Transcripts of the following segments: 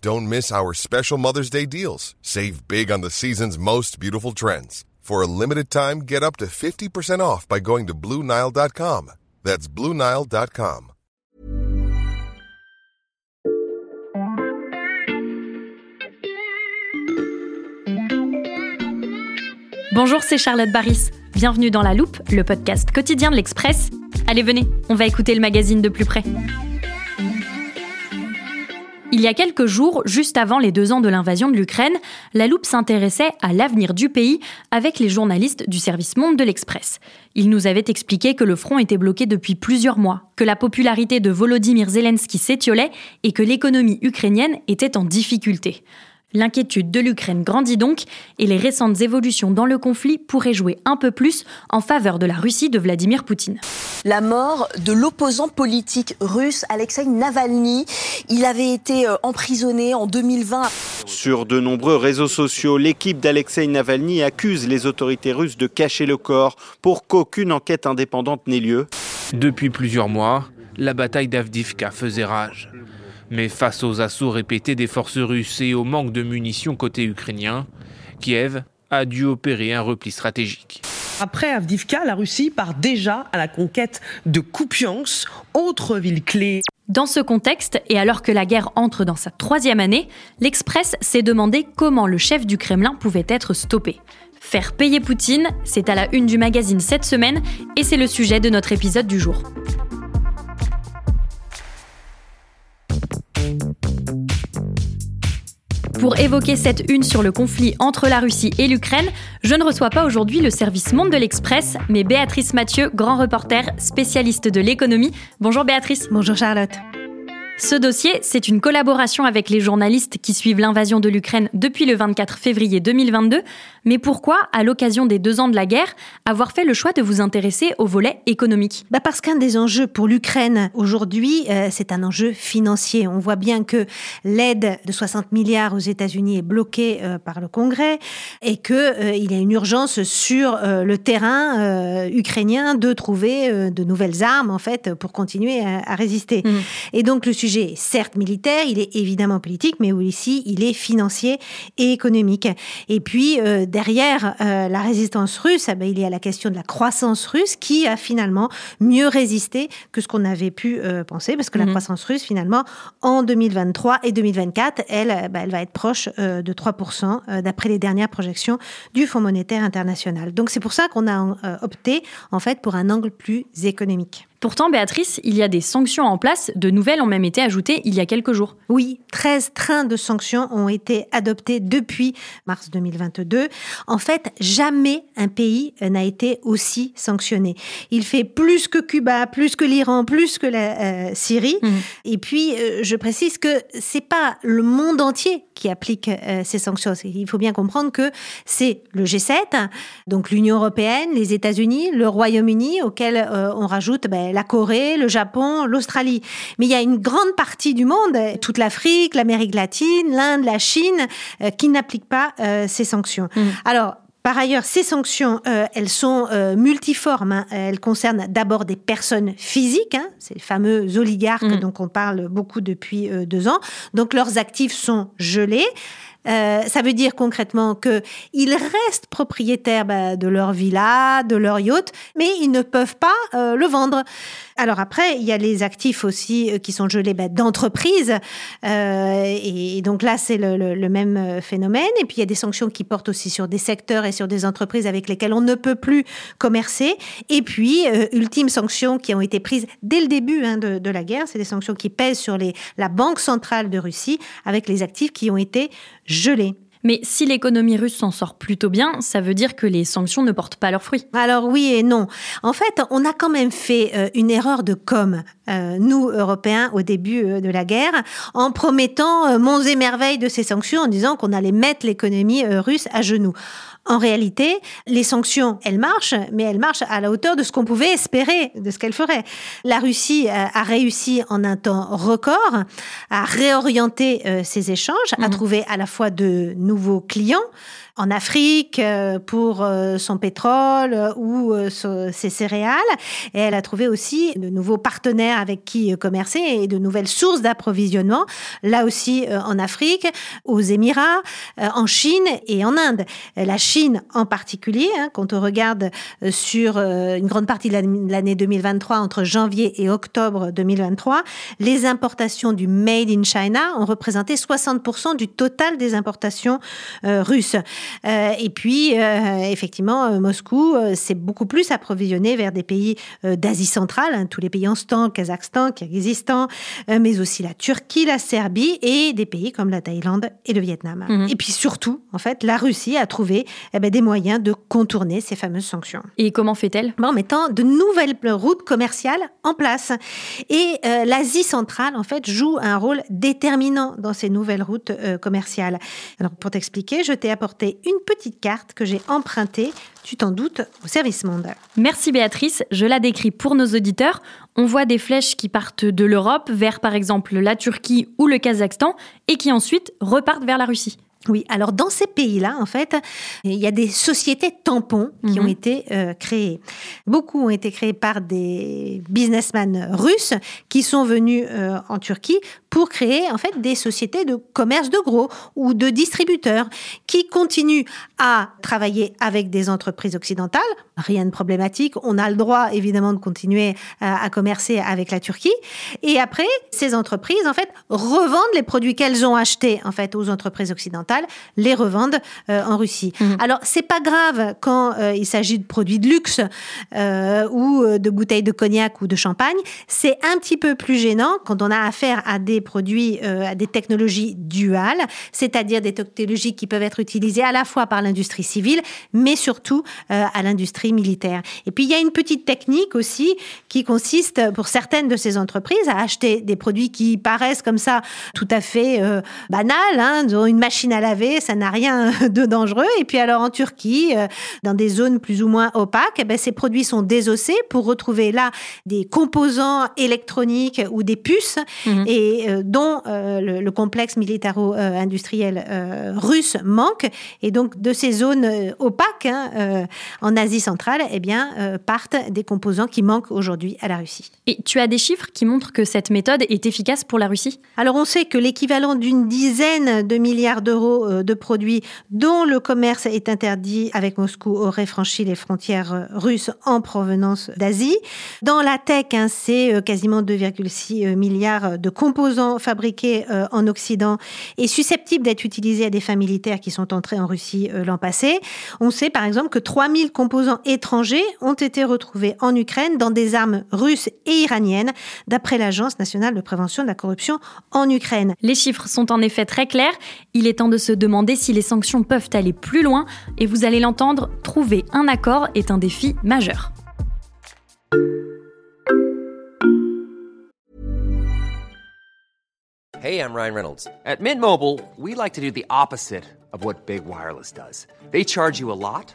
Don't miss our special Mother's Day deals. Save big on the season's most beautiful trends. For a limited time, get up to 50% off by going to BlueNile.com. That's BlueNile.com. Bonjour, c'est Charlotte Baris. Bienvenue dans La Loupe, le podcast quotidien de l'Express. Allez, venez, on va écouter le magazine de plus près. Il y a quelques jours, juste avant les deux ans de l'invasion de l'Ukraine, La Loupe s'intéressait à l'avenir du pays avec les journalistes du service Monde de l'Express. Ils nous avaient expliqué que le front était bloqué depuis plusieurs mois, que la popularité de Volodymyr Zelensky s'étiolait et que l'économie ukrainienne était en difficulté. L'inquiétude de l'Ukraine grandit donc et les récentes évolutions dans le conflit pourraient jouer un peu plus en faveur de la Russie de Vladimir Poutine. La mort de l'opposant politique russe Alexei Navalny. Il avait été euh, emprisonné en 2020. Sur de nombreux réseaux sociaux, l'équipe d'Alexei Navalny accuse les autorités russes de cacher le corps pour qu'aucune enquête indépendante n'ait lieu. Depuis plusieurs mois, la bataille d'Avdivka faisait rage. Mais face aux assauts répétés des forces russes et au manque de munitions côté ukrainien, Kiev a dû opérer un repli stratégique. Après Avdivka, la Russie part déjà à la conquête de Kupiansk, autre ville clé. Dans ce contexte, et alors que la guerre entre dans sa troisième année, l'Express s'est demandé comment le chef du Kremlin pouvait être stoppé. Faire payer Poutine, c'est à la une du magazine cette semaine, et c'est le sujet de notre épisode du jour. Pour évoquer cette une sur le conflit entre la Russie et l'Ukraine, je ne reçois pas aujourd'hui le service Monde de l'Express, mais Béatrice Mathieu, grand reporter, spécialiste de l'économie. Bonjour Béatrice. Bonjour Charlotte. Ce dossier, c'est une collaboration avec les journalistes qui suivent l'invasion de l'Ukraine depuis le 24 février 2022. Mais pourquoi, à l'occasion des deux ans de la guerre, avoir fait le choix de vous intéresser au volet économique? Bah Parce qu'un des enjeux pour l'Ukraine aujourd'hui, euh, c'est un enjeu financier. On voit bien que l'aide de 60 milliards aux États-Unis est bloquée euh, par le Congrès et qu'il euh, y a une urgence sur le terrain ukrainien de trouver de nouvelles armes en fait pour continuer à, résister. Mmh. Et donc le sujet est certes militaire, il est évidemment politique, mais aussi il est financier et économique. Et puis derrière euh, la résistance russe, eh ben, il y a la question de la croissance russe qui a finalement mieux résisté que ce qu'on avait pu euh, penser, parce que la mhm. croissance russe, finalement, en 2023 et 2024, elle, euh, bah, elle va être proche de 3%, d'après les dernières projections du Fonds monétaire international. Donc c'est pour ça qu'on a opté, en fait, pour un angle plus économique. Pourtant, Béatrice, il y a des sanctions en place, de nouvelles ont même été ajoutées il y a quelques jours. Oui, 13 trains de sanctions ont été adoptés depuis mars 2022. En fait, jamais un pays n'a été aussi sanctionné. Il fait plus que Cuba, plus que l'Iran, plus que la euh, Syrie. Mmh. Et puis, euh, je précise que c'est pas le monde entier qui applique euh, ces sanctions. Il faut bien comprendre que c'est le G7, donc l'Union européenne, les États-Unis, le Royaume-Uni, auquel on rajoute ben, la Corée, le Japon, l'Australie. Mais il y a une grande partie du monde, toute l'Afrique, l'Amérique latine, l'Inde, la Chine, euh, qui n'appliquent pas euh, ces sanctions. Mmh. Alors, par ailleurs, ces sanctions, euh, elles sont multiformes. Hein. Elles concernent d'abord des personnes physiques, hein. ces fameux oligarques mmh. dont on parle beaucoup depuis deux ans. Donc leurs actifs sont gelés. Euh, ça veut dire concrètement qu'ils restent propriétaires bah, de leur villa, de leur yacht, mais ils ne peuvent pas euh, le vendre. Alors après, il y a les actifs aussi euh, qui sont gelés bah, d'entreprises. et, donc là, c'est le, même phénomène. Et puis il y a des sanctions qui portent aussi sur des secteurs et sur des entreprises avec lesquelles on ne peut plus commercer. Et puis, ultime sanction qui ont été prises dès le début hein, de, la guerre, c'est des sanctions qui pèsent sur la Banque centrale de Russie avec les actifs qui ont été Mais si l'économie russe s'en sort plutôt bien, ça veut dire que les sanctions ne portent pas leurs fruits. Alors oui et non. En fait, on a quand même fait euh, une erreur de com, euh, nous, Européens, au début euh, de la guerre, en promettant monts et merveilles de ces sanctions, en disant qu'on allait mettre l'économie russe à genoux. En réalité, les sanctions, elles marchent, mais elles marchent à la hauteur de ce qu'on pouvait espérer de ce qu'elles feraient. La Russie euh, a réussi en un temps record à réorienter euh, ses échanges, à mmh. trouver à la fois de nouveaux clients, en Afrique euh, pour euh, son pétrole euh, ou ses céréales. Et elle a trouvé aussi de nouveaux partenaires avec qui commercer et de nouvelles sources d'approvisionnement, là aussi en Afrique, aux Émirats, en Chine et en Inde. La Chine en particulier, hein, quand on regarde sur une grande partie de l'année 2023, entre janvier et octobre 2023, les importations du Made in China ont représenté 60% du total des importations russes. Euh, et puis, euh, effectivement, euh, Moscou s'est beaucoup plus approvisionné vers des pays d'Asie centrale, hein, tous les pays en stand, Kazakhstan, Kyrgyzstan, mais aussi la Turquie, la Serbie et des pays comme la Thaïlande et le Vietnam. Mhm. Et puis surtout, en fait, la Russie a trouvé eh ben, des moyens de contourner ces fameuses sanctions. Et comment fait-elle? En mettant de nouvelles routes commerciales en place. Et l'Asie centrale, en fait, joue un rôle déterminant dans ces nouvelles routes commerciales. Alors, pour t'expliquer, je t'ai apporté une petite carte que j'ai empruntée, tu t'en doutes, au service monde. Merci Béatrice, je la décris pour nos auditeurs. On voit des flèches qui partent de l'Europe vers par exemple la Turquie ou le Kazakhstan et qui ensuite repartent vers la Russie. Oui, alors dans ces pays-là, en fait, il y a des sociétés tampons qui ont mhm. été euh, créées. Beaucoup ont été créées par des businessmen russes qui sont venus euh, en Turquie pour créer en fait des sociétés de commerce de gros ou de distributeurs qui continuent à travailler avec des entreprises occidentales. Rien de problématique. On a le droit évidemment de continuer à, à commercer avec la Turquie. Et après, ces entreprises en fait revendent les produits qu'elles ont achetés en fait aux entreprises occidentales les revendent euh, en Russie. Mhm. Alors, c'est pas grave quand euh, il s'agit de produits de luxe euh, ou de bouteilles de cognac ou de champagne. C'est un petit peu plus gênant quand on a affaire à des produits, à des technologies duales, c'est-à-dire des technologies qui peuvent être utilisées à la fois par l'industrie civile, mais surtout à l'industrie militaire. Et puis, il y a une petite technique aussi qui consiste, pour certaines de ces entreprises, à acheter des produits qui paraissent comme ça tout à fait banals, hein, une machine à laver, ça n'a rien de dangereux. Et puis alors en Turquie, euh, dans des zones plus ou moins opaques, eh ben, ces produits sont désossés pour retrouver là des composants électroniques ou des puces, mhm. et euh, dont euh, le, complexe militaro-industriel russe manque. Et donc de ces zones opaques hein, en Asie centrale, eh bien, partent des composants qui manquent aujourd'hui à la Russie. Et tu as des chiffres qui montrent que cette méthode est efficace pour la Russie? Alors on sait que l'équivalent d'une dizaine de milliards d'euros euh, de produits dont le commerce est interdit avec Moscou aurait franchi les frontières euh, russes en provenance d'Asie. Dans la tech, hein, c'est euh, quasiment 2,6 milliards de composants fabriqués en Occident et susceptibles d'être utilisés à des fins militaires qui sont entrés en Russie l'an passé. On sait par exemple que 3000 composants étrangers ont été retrouvés en Ukraine dans des armes russes et iraniennes, d'après l'Agence nationale de prévention de la corruption en Ukraine. Les chiffres sont en effet très clairs. Il est temps de se demander si les sanctions peuvent aller plus loin et vous allez l'entendre, trouver un accord est un défi majeur. Hey, I'm Ryan Reynolds. At Mint Mobile, we like to do the opposite of what Big Wireless does. They charge you a lot,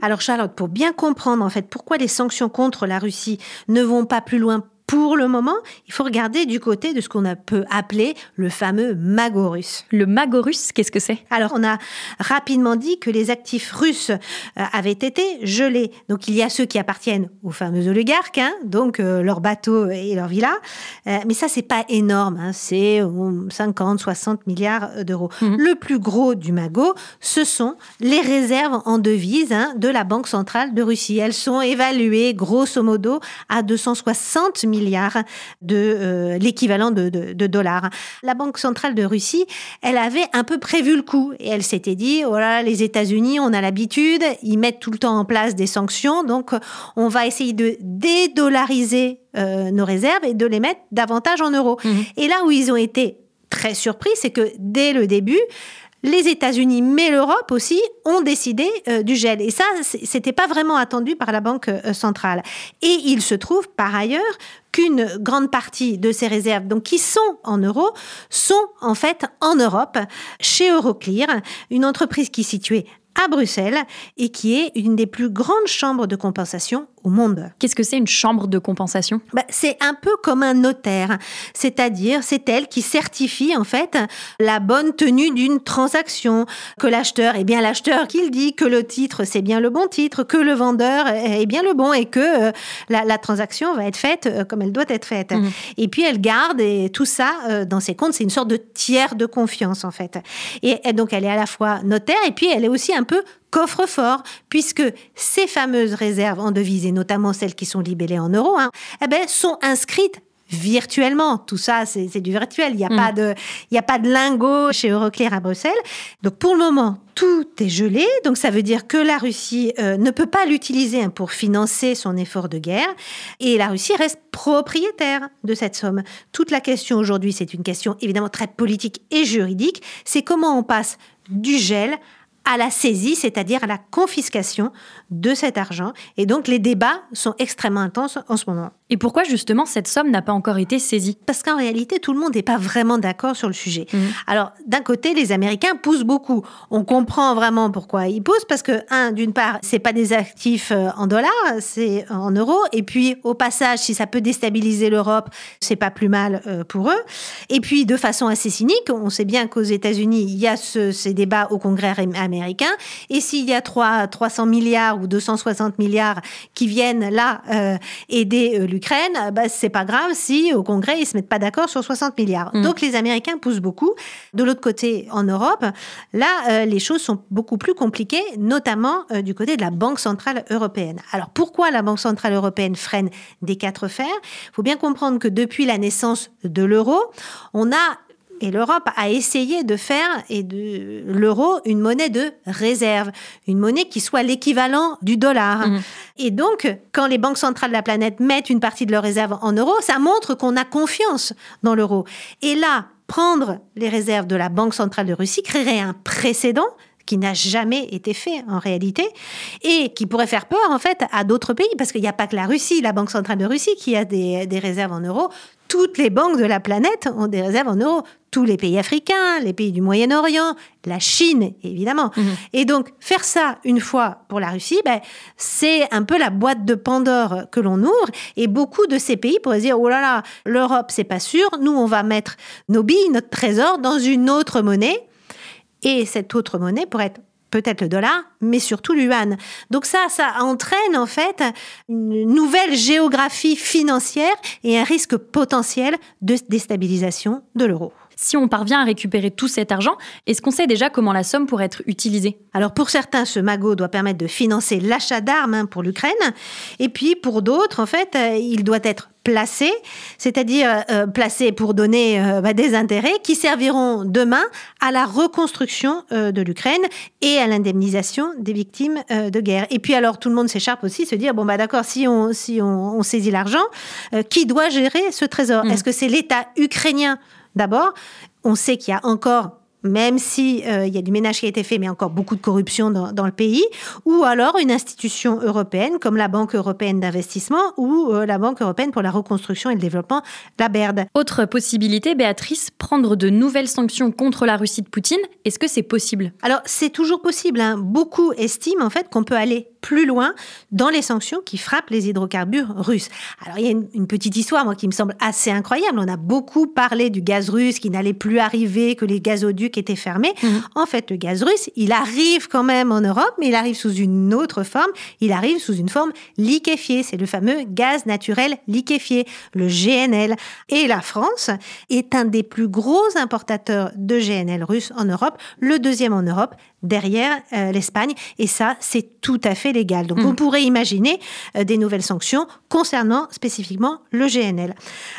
Alors Charlotte, pour bien comprendre en fait pourquoi les sanctions contre la Russie ne vont pas plus loin pour le moment, il faut regarder du côté de ce qu'on peut appeler le fameux magot russe. Le magot russe, qu'est-ce que c'est? Alors, on a rapidement dit que les actifs russes euh, avaient été gelés. Donc, il y a ceux qui appartiennent aux fameux oligarques, hein, donc euh, leurs bateaux et leurs villas. Euh, mais ça, c'est pas énorme. Hein, c'est 50, 60 milliards d'euros. Mhm. Le plus gros du magot, ce sont les réserves en devises hein, de la Banque centrale de Russie. Elles sont évaluées, grosso modo, à 260 milliards milliards de euh, l'équivalent de, dollars. La Banque centrale de Russie, elle avait un peu prévu le coup et elle s'était dit voilà, les États-Unis, on a l'habitude, ils mettent tout le temps en place des sanctions, donc on va essayer de dédollariser euh, nos réserves et de les mettre davantage en euros. Mmh. Et là où ils ont été très surpris, c'est que dès le début, les États-Unis, mais l'Europe aussi, ont décidé euh, du gel. Et ça, c'était pas vraiment attendu par la Banque euh, centrale. Et il se trouve par ailleurs qu'une grande partie de ces réserves, donc qui sont en euros, sont en fait en Europe, chez Euroclear, une entreprise qui est située à Bruxelles et qui est une des plus grandes chambres de compensation au monde. Qu'est-ce que c'est une chambre de compensation? Bah, C'est un peu comme un notaire, c'est-à-dire c'est elle qui certifie en fait la bonne tenue d'une transaction, que l'acheteur est bien l'acheteur qu'il dit, que le titre c'est bien le bon titre, que le vendeur est bien le bon et que euh, la, transaction va être faite euh, comme elle doit être faite. Mmh. Et puis elle garde et tout ça euh, dans ses comptes, c'est une sorte de tiers de confiance en fait. Et, et donc elle est à la fois notaire et puis elle est aussi un peu coffre-fort, puisque ces fameuses réserves en devises, et notamment celles qui sont libellées en euros, hein, eh ben, sont inscrites virtuellement. Tout ça, c'est du virtuel. Il n'y a, pas mm. de, il y a pas de lingot chez Euroclear à Bruxelles. Donc, pour le moment, tout est gelé. Donc, ça veut dire que la Russie euh, ne peut pas l'utiliser hein, pour financer son effort de guerre. Et la Russie reste propriétaire de cette somme. Toute la question aujourd'hui, c'est une question évidemment très politique et juridique. C'est comment on passe du gel à la saisie, c'est-à-dire à la confiscation de cet argent. Et donc les débats sont extrêmement intenses en ce moment. Et pourquoi justement cette somme n'a pas encore été saisie? Parce qu'en réalité, tout le monde n'est pas vraiment d'accord sur le sujet. Mhm. Alors, d'un côté, les Américains poussent beaucoup. On comprend vraiment pourquoi ils poussent, parce que, un, d'une part, c'est pas des actifs euh, en dollars, c'est en euros. Et puis, au passage, si ça peut déstabiliser l'Europe, c'est pas plus mal euh, pour eux. Et puis, de façon assez cynique, on sait bien qu'aux États-Unis, il y a ces débats au Congrès américain. Et s'il y a 3, 300 milliards ou 260 milliards qui viennent là euh, aider l'Ukraine, bah, c'est pas grave si au Congrès ils se mettent pas d'accord sur 60 milliards. Mm. Donc les Américains poussent beaucoup. De l'autre côté, en Europe, là, euh, les choses sont beaucoup plus compliquées, notamment euh, du côté de la Banque centrale européenne. Alors pourquoi la Banque centrale européenne freine des quatre fers? Il faut bien comprendre que depuis la naissance de l'euro, on a et l'Europe a essayé de faire et de l'euro une monnaie de réserve, une monnaie qui soit l'équivalent du dollar. Mhm. Et donc, quand les banques centrales de la planète mettent une partie de leurs réserves en euros, ça montre qu'on a confiance dans l'euro. Et là, prendre les réserves de la Banque centrale de Russie créerait un précédent qui n'a jamais été fait en réalité et qui pourrait faire peur en fait à d'autres pays parce qu'il n'y a pas que la Russie, la Banque centrale de Russie qui a des, des réserves en euros. Toutes les banques de la planète ont des réserves en euros tous les pays africains, les pays du Moyen-Orient, la Chine, évidemment. Mhm. Et donc, faire ça une fois pour la Russie, ben, c'est un peu la boîte de Pandore que l'on ouvre. Et beaucoup de ces pays pourraient dire, oh là là, l'Europe, c'est pas sûr. Nous, on va mettre nos billes, notre trésor dans une autre monnaie. Et cette autre monnaie pourrait être peut-être le dollar, mais surtout l'yuan. Donc ça, ça entraîne en fait une nouvelle géographie financière et un risque potentiel de déstabilisation de l'euro. Si on parvient à récupérer tout cet argent, est-ce qu'on sait déjà comment la somme pourrait être utilisée? Alors pour certains, ce magot doit permettre de financer l'achat d'armes hein, pour l'Ukraine. Et puis pour d'autres, en fait, euh, il doit être placé, c'est-à-dire euh, placé pour donner euh, bah, des intérêts qui serviront demain à la reconstruction de l'Ukraine et à l'indemnisation des victimes de guerre. Et puis alors tout le monde s'écharpe aussi, se dire bon bah d'accord, si on si on, saisit l'argent, qui doit gérer ce trésor? Mmh. Est-ce que c'est l'État ukrainien D'abord, on sait qu'il y a encore même si euh, il y a du ménage qui a été fait, mais encore beaucoup de corruption dans, dans, le pays, ou alors une institution européenne comme la Banque européenne d'investissement ou euh, la Banque européenne pour la reconstruction et le développement, la BERD. Autre possibilité, Béatrice, prendre de nouvelles sanctions contre la Russie de Poutine. Est-ce que c'est possible? Alors c'est toujours possible. Hein. Beaucoup estiment en fait qu'on peut aller plus loin dans les sanctions qui frappent les hydrocarbures russes. Alors il y a une, petite histoire, moi, qui me semble assez incroyable. On a beaucoup parlé du gaz russe qui n'allait plus arriver, que les gazoducs étaient fermés. Mhm. En fait, le gaz russe, il arrive quand même en Europe, mais il arrive sous une autre forme. Il arrive sous une forme liquéfiée. C'est le fameux gaz naturel liquéfié, le GNL. Et la France est un des plus gros importateurs de GNL russe en Europe, le deuxième en Europe, derrière euh, l'Espagne. Et ça, c'est tout à fait légal. Donc, on mm. pourrait imaginer euh, des nouvelles sanctions concernant spécifiquement le GNL.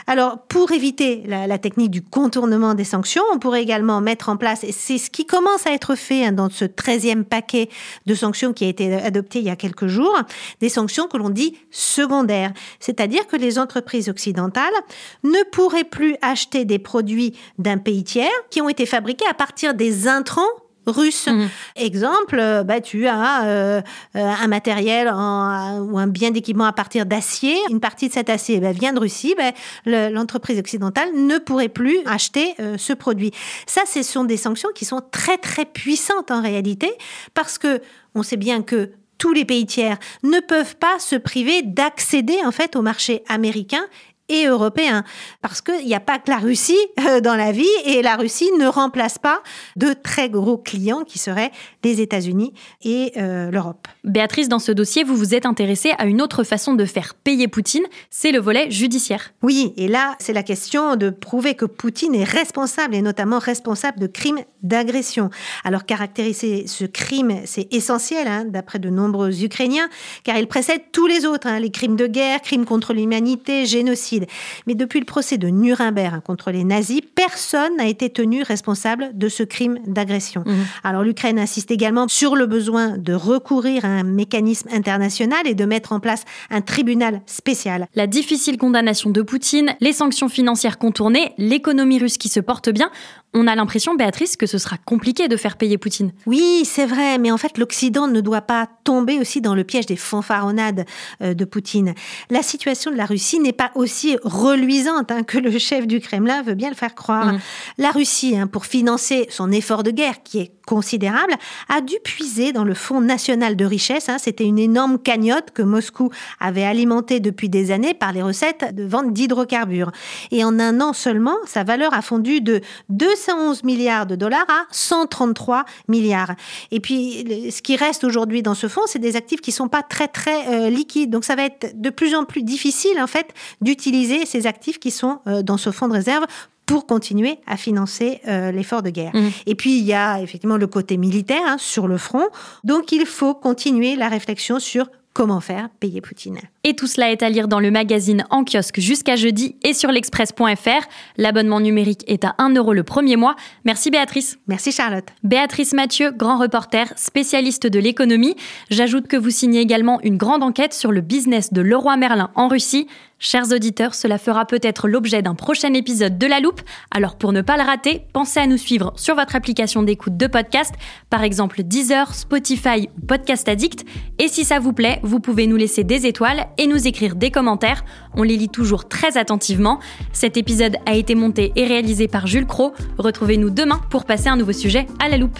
Alors, pour éviter la, technique du contournement des sanctions, on pourrait également mettre en place, et c'est ce qui commence à être fait hein, dans ce 13e paquet de sanctions qui a été adopté il y a quelques jours, des sanctions que l'on dit secondaires. C'est-à-dire que les entreprises occidentales ne pourraient plus acheter des produits d'un pays tiers qui ont été fabriqués à partir des intrants russe. Mhm. Exemple, euh, bah, tu as euh, euh, un matériel ou un bien d'équipement à partir d'acier. Une partie de cet acier bah, vient de Russie. Bah, l'entreprise occidentale ne pourrait plus acheter ce produit. Ça, ce sont des sanctions qui sont très très puissantes en réalité parce que on sait bien que tous les pays tiers ne peuvent pas se priver d'accéder en fait au marché américain et européen. Parce qu'il n'y a pas que la Russie euh, dans la vie et la Russie ne remplace pas de très gros clients qui seraient les États-Unis et euh, l'Europe. Béatrice, dans ce dossier, vous vous êtes intéressée à une autre façon de faire payer Poutine, c'est le volet judiciaire. Oui, et là, c'est la question de prouver que Poutine est responsable et notamment responsable de crimes d'agression. Alors caractériser ce crime, c'est essentiel, hein, d'après de nombreux Ukrainiens, car il précède tous les autres, hein, les crimes de guerre, crimes contre l'humanité, génocide. Mais depuis le procès de Nuremberg contre les nazis, personne n'a été tenu responsable de ce crime d'agression. Mhm. Alors l'Ukraine insiste également sur le besoin de recourir à un mécanisme international et de mettre en place un tribunal spécial. La difficile condamnation de Poutine, les sanctions financières contournées, l'économie russe qui se porte bien, on a l'impression, Béatrice, que ce sera compliqué de faire payer Poutine. Oui, c'est vrai, mais en fait, l'Occident ne doit pas tomber aussi dans le piège des fanfaronnades euh, de Poutine. La situation de la Russie n'est pas aussi reluisante hein, que le chef du Kremlin veut bien le faire croire. Mm. La Russie, hein, pour financer son effort de guerre, qui est considérable, a dû puiser dans le Fonds national de richesse. Hein. C'était une énorme cagnotte que Moscou avait alimentée depuis des années par les recettes de vente d'hydrocarbures. Et en un an seulement, sa valeur a fondu de 211 milliards de dollars à 133 milliards. Et puis, ce qui reste aujourd'hui dans ce fonds, c'est des actifs qui sont pas très très euh, liquides. Donc, ça va être de plus en plus difficile en fait d'utiliser ces actifs qui sont euh, dans ce fonds de réserve pour continuer à financer euh, l'effort de guerre. Mmh. Et puis, il y a effectivement le côté militaire hein, sur le front. Donc, il faut continuer la réflexion sur comment faire payer Poutine. Et tout cela est à lire dans le magazine en kiosque jusqu'à jeudi et sur l'express.fr. L'abonnement numérique est à 1 euro le premier mois. Merci Béatrice. Merci Charlotte. Béatrice Mathieu, grand reporter, spécialiste de l'économie. J'ajoute que vous signez également une grande enquête sur le business de Leroy Merlin en Russie. Chers auditeurs, cela fera peut-être l'objet d'un prochain épisode de La Loupe, alors pour ne pas le rater, pensez à nous suivre sur votre application d'écoute de podcast, par exemple Deezer, Spotify ou Podcast Addict, et si ça vous plaît, vous pouvez nous laisser des étoiles et nous écrire des commentaires, on les lit toujours très attentivement. Cet épisode a été monté et réalisé par Jules Cro, retrouvez-nous demain pour passer un nouveau sujet à La Loupe.